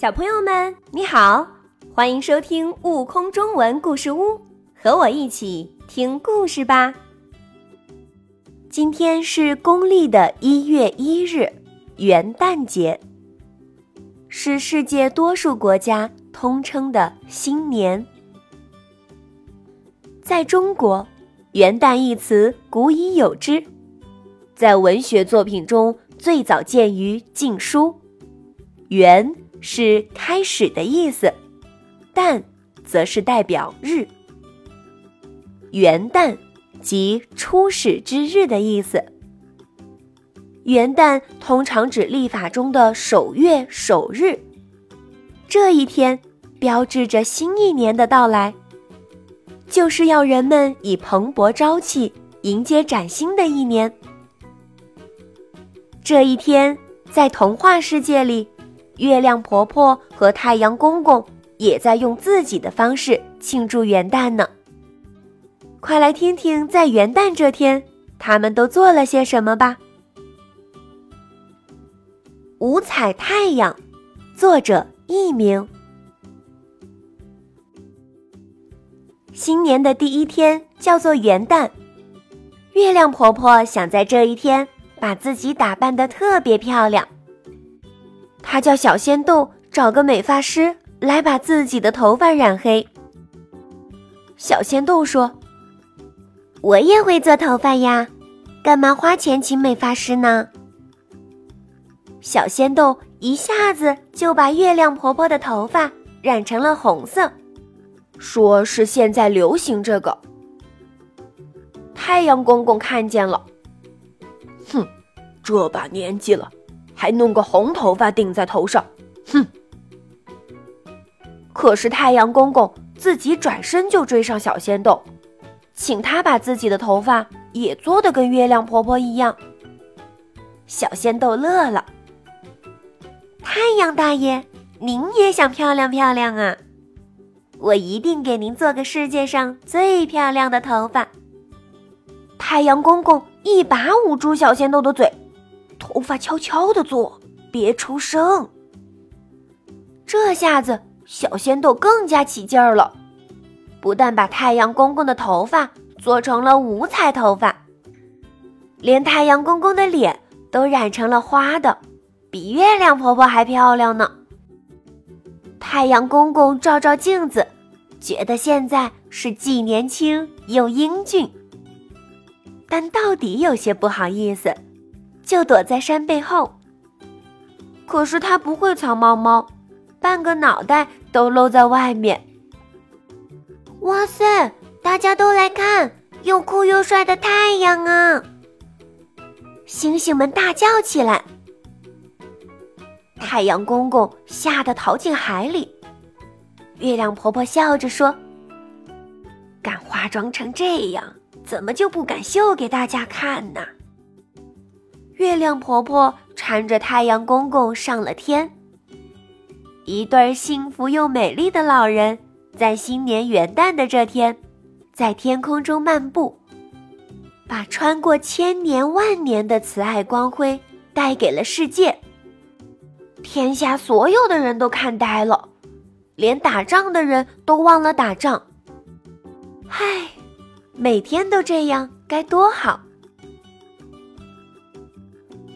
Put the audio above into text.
小朋友们，你好，欢迎收听《悟空中文故事屋》，和我一起听故事吧。今天是公历的一月一日，元旦节，是世界多数国家通称的新年。在中国，元旦一词古已有之，在文学作品中最早见于《晋书》，元。是开始的意思，旦则是代表日。元旦即初始之日的意思。元旦通常指历法中的首月首日，这一天标志着新一年的到来，就是要人们以蓬勃朝气迎接崭新的一年。这一天在童话世界里。月亮婆婆和太阳公公也在用自己的方式庆祝元旦呢。快来听听，在元旦这天，他们都做了些什么吧。五彩太阳，作者佚名。新年的第一天叫做元旦，月亮婆婆想在这一天把自己打扮的特别漂亮。他叫小仙豆找个美发师来把自己的头发染黑。小仙豆说：“我也会做头发呀，干嘛花钱请美发师呢？”小仙豆一下子就把月亮婆婆的头发染成了红色，说是现在流行这个。太阳公公看见了，哼，这把年纪了。还弄个红头发顶在头上，哼！可是太阳公公自己转身就追上小仙豆，请他把自己的头发也做的跟月亮婆婆一样。小仙豆乐了：“太阳大爷，您也想漂亮漂亮啊？我一定给您做个世界上最漂亮的头发。”太阳公公一把捂住小仙豆的嘴。头发悄悄的做，别出声。这下子，小仙豆更加起劲儿了，不但把太阳公公的头发做成了五彩头发，连太阳公公的脸都染成了花的，比月亮婆婆还漂亮呢。太阳公公照照镜子，觉得现在是既年轻又英俊，但到底有些不好意思。就躲在山背后。可是他不会藏猫猫，半个脑袋都露在外面。哇塞！大家都来看，又酷又帅的太阳啊！星星们大叫起来。太阳公公吓得逃进海里。月亮婆婆笑着说：“敢化妆成这样，怎么就不敢秀给大家看呢？”月亮婆婆搀着太阳公公上了天。一对幸福又美丽的老人在新年元旦的这天，在天空中漫步，把穿过千年万年的慈爱光辉带给了世界。天下所有的人都看呆了，连打仗的人都忘了打仗。唉，每天都这样该多好！